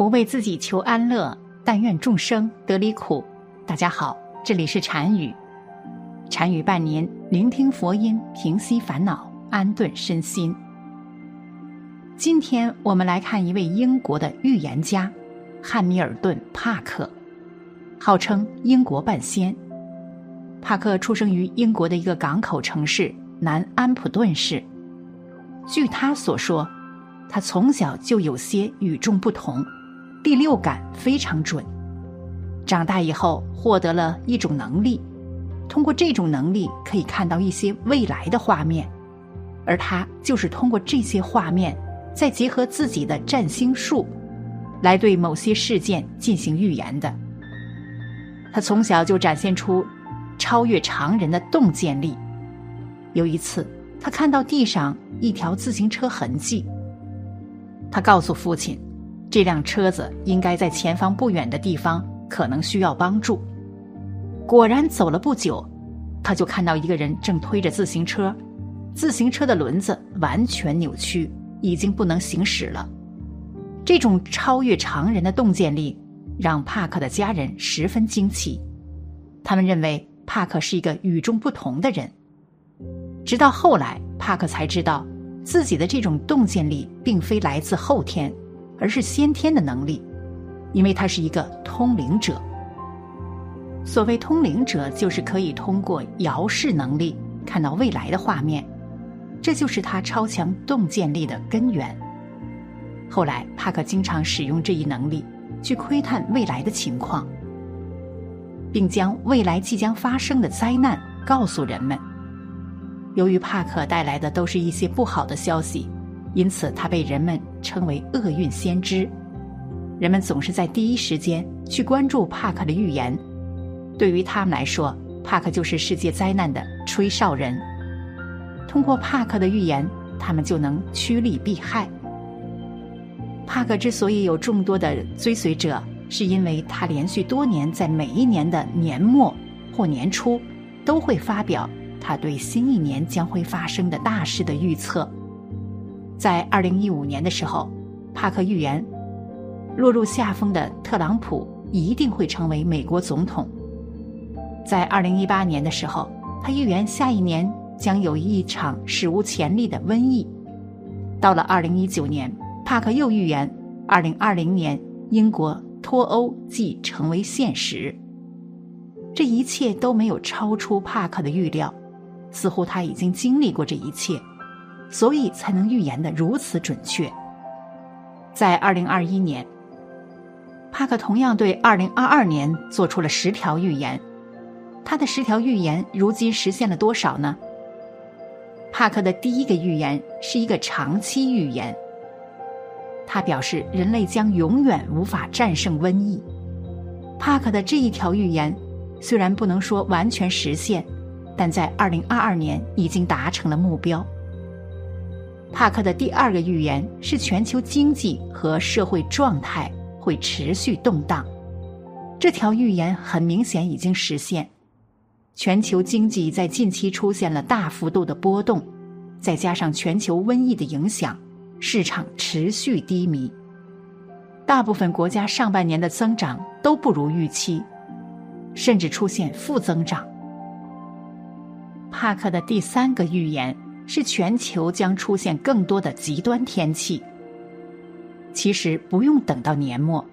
不为自己求安乐，但愿众生得离苦。大家好，这里是禅语，禅语伴您聆听佛音，平息烦恼，安顿身心。今天我们来看一位英国的预言家汉密尔顿·帕克，号称英国半仙。帕克出生于英国的一个港口城市南安普顿市。据他所说，他从小就有些与众不同，第六感非常准。长大以后获得了一种能力，通过这种能力可以看到一些未来的画面，而他就是通过这些画面，再结合自己的占星术，来对某些事件进行预言的。他从小就展现出。超越常人的洞见力。有一次，他看到地上一条自行车痕迹。他告诉父亲，这辆车子应该在前方不远的地方，可能需要帮助。果然，走了不久，他就看到一个人正推着自行车，自行车的轮子完全扭曲，已经不能行驶了。这种超越常人的洞见力，让帕克的家人十分惊奇，他们认为。帕克是一个与众不同的人，直到后来，帕克才知道自己的这种洞见力并非来自后天，而是先天的能力，因为他是一个通灵者。所谓通灵者，就是可以通过遥视能力看到未来的画面，这就是他超强洞见力的根源。后来，帕克经常使用这一能力去窥探未来的情况。并将未来即将发生的灾难告诉人们。由于帕克带来的都是一些不好的消息，因此他被人们称为“厄运先知”。人们总是在第一时间去关注帕克的预言。对于他们来说，帕克就是世界灾难的吹哨人。通过帕克的预言，他们就能趋利避害。帕克之所以有众多的追随者。是因为他连续多年在每一年的年末或年初，都会发表他对新一年将会发生的大事的预测。在二零一五年的时候，帕克预言落入下风的特朗普一定会成为美国总统。在二零一八年的时候，他预言下一年将有一场史无前例的瘟疫。到了二零一九年，帕克又预言二零二零年英国。脱欧即成为现实，这一切都没有超出帕克的预料，似乎他已经经历过这一切，所以才能预言的如此准确。在二零二一年，帕克同样对二零二二年做出了十条预言，他的十条预言如今实现了多少呢？帕克的第一个预言是一个长期预言。他表示，人类将永远无法战胜瘟疫。帕克的这一条预言虽然不能说完全实现，但在2022年已经达成了目标。帕克的第二个预言是全球经济和社会状态会持续动荡。这条预言很明显已经实现，全球经济在近期出现了大幅度的波动，再加上全球瘟疫的影响。市场持续低迷，大部分国家上半年的增长都不如预期，甚至出现负增长。帕克的第三个预言是全球将出现更多的极端天气。其实不用等到年末，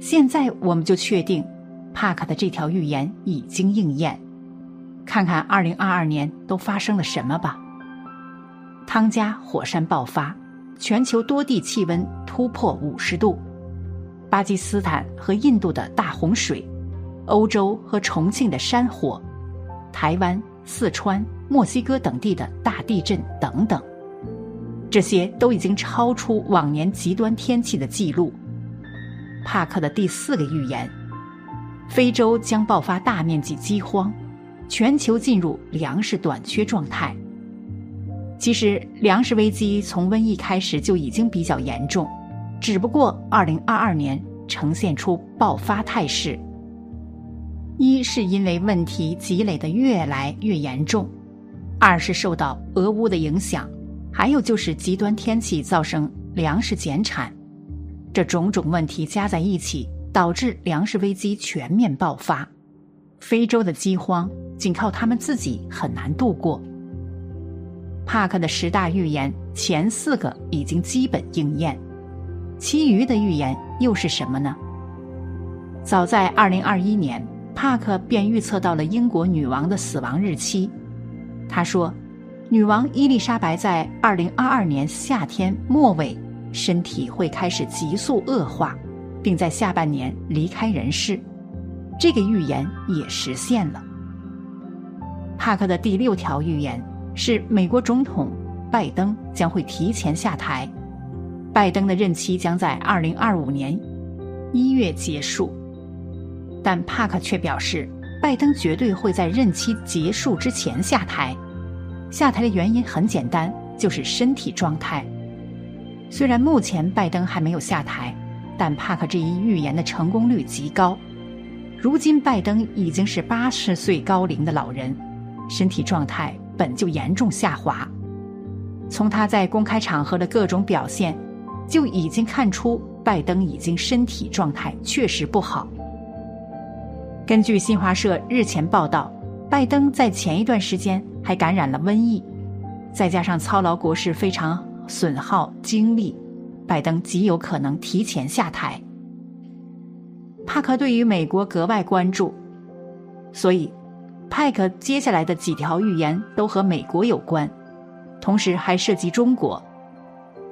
现在我们就确定，帕克的这条预言已经应验。看看二零二二年都发生了什么吧。汤加火山爆发。全球多地气温突破五十度，巴基斯坦和印度的大洪水，欧洲和重庆的山火，台湾、四川、墨西哥等地的大地震等等，这些都已经超出往年极端天气的记录。帕克的第四个预言：非洲将爆发大面积饥荒，全球进入粮食短缺状态。其实，粮食危机从瘟疫开始就已经比较严重，只不过2022年呈现出爆发态势。一是因为问题积累的越来越严重，二是受到俄乌的影响，还有就是极端天气造成粮食减产。这种种问题加在一起，导致粮食危机全面爆发。非洲的饥荒仅靠他们自己很难度过。帕克的十大预言前四个已经基本应验，其余的预言又是什么呢？早在二零二一年，帕克便预测到了英国女王的死亡日期。他说，女王伊丽莎白在二零二二年夏天末尾身体会开始急速恶化，并在下半年离开人世。这个预言也实现了。帕克的第六条预言是美国总统拜登将会提前下台，拜登的任期将在二零二五年一月结束。但帕克却表示，拜登绝对会在任期结束之前下台。下台的原因很简单，就是身体状态。虽然目前拜登还没有下台，但帕克这一预言的成功率极高。如今，拜登已经是八十岁高龄的老人，身体状态本就严重下滑。从他在公开场合的各种表现，就已经看出拜登已经身体状态确实不好。根据新华社日前报道，拜登在前一段时间还感染了瘟疫，再加上操劳国事非常损耗精力，拜登极有可能提前下台。帕克对于美国格外关注，所以派克接下来的几条预言都和美国有关，同时还涉及中国。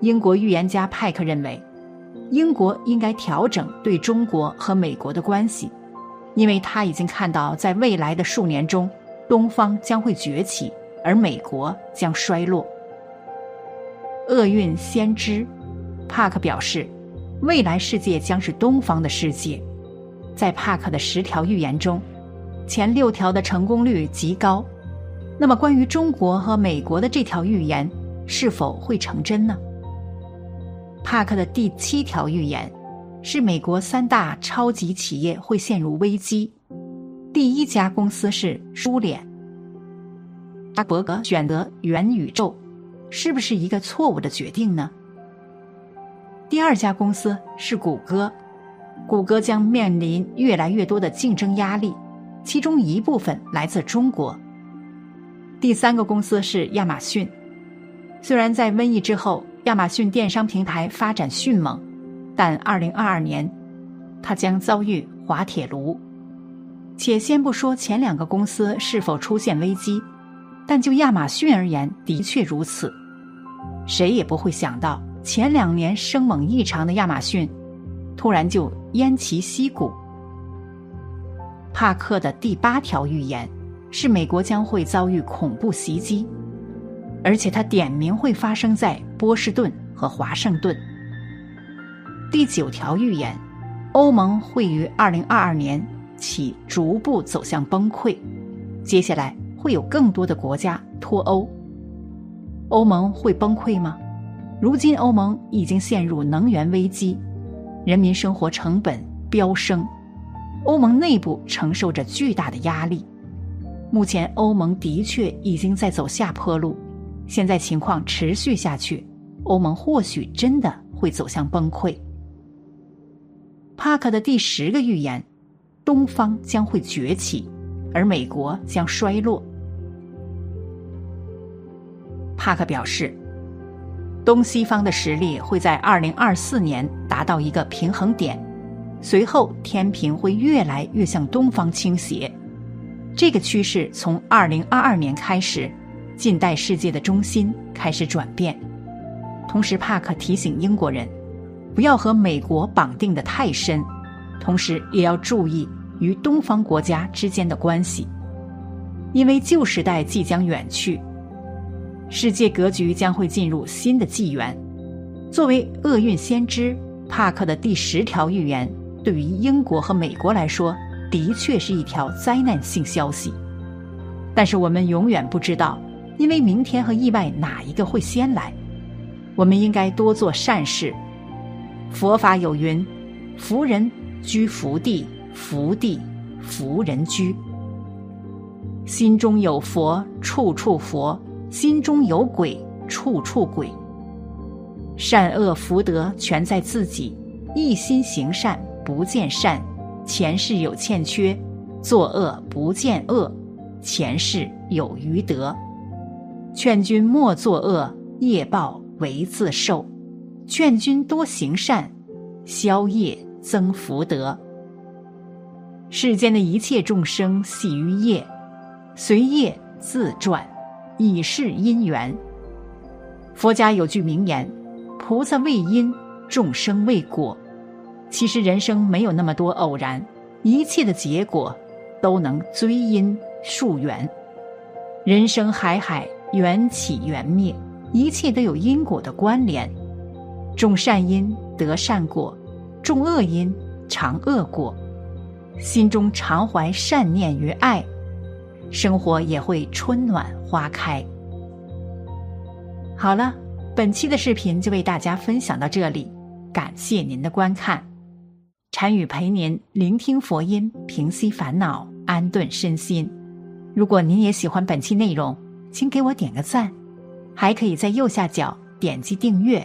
英国预言家派克认为，英国应该调整对中国和美国的关系，因为他已经看到在未来的数年中，东方将会崛起，而美国将衰落。厄运先知，帕克表示，未来世界将是东方的世界。在帕克的十条预言中，前六条的成功率极高。那么，关于中国和美国的这条预言是否会成真呢？帕克的第七条预言是美国三大超级企业会陷入危机，第一家公司是苏联。阿伯格选择元宇宙，是不是一个错误的决定呢？第二家公司是谷歌。谷歌将面临越来越多的竞争压力，其中一部分来自中国。第三个公司是亚马逊，虽然在瘟疫之后，亚马逊电商平台发展迅猛，但二零二二年，它将遭遇滑铁卢。且先不说前两个公司是否出现危机，但就亚马逊而言，的确如此。谁也不会想到，前两年生猛异常的亚马逊。突然就偃旗息鼓。帕克的第八条预言是美国将会遭遇恐怖袭击，而且他点名会发生在波士顿和华盛顿。第九条预言，欧盟会于二零二二年起逐步走向崩溃，接下来会有更多的国家脱欧。欧盟会崩溃吗？如今欧盟已经陷入能源危机。人民生活成本飙升，欧盟内部承受着巨大的压力。目前，欧盟的确已经在走下坡路。现在情况持续下去，欧盟或许真的会走向崩溃。帕克的第十个预言：东方将会崛起，而美国将衰落。帕克表示。东西方的实力会在二零二四年达到一个平衡点，随后天平会越来越向东方倾斜。这个趋势从二零二二年开始，近代世界的中心开始转变。同时，帕克提醒英国人，不要和美国绑定的太深，同时也要注意与东方国家之间的关系，因为旧时代即将远去。世界格局将会进入新的纪元。作为厄运先知，帕克的第十条预言对于英国和美国来说，的确是一条灾难性消息。但是我们永远不知道，因为明天和意外哪一个会先来。我们应该多做善事。佛法有云：“福人居福地，福地福人居。”心中有佛，处处佛。心中有鬼，处处鬼。善恶福德全在自己，一心行善不见善，前世有欠缺；作恶不见恶，前世有余德。劝君莫作恶，业报为自受；劝君多行善，消业增福德。世间的一切众生系于业，随业自转，以是因缘。佛家有句名言：“菩萨为因，众生为果。”其实人生没有那么多偶然，一切的结果都能追因溯源。人生海海。缘起缘灭，一切都有因果的关联。种善因得善果，种恶因尝恶果。心中常怀善念与爱，生活也会春暖花开。好了，本期的视频就为大家分享到这里，感谢您的观看。禅语陪您聆听佛音，平息烦恼，安顿身心。如果您也喜欢本期内容，请给我点个赞，还可以在右下角点击订阅，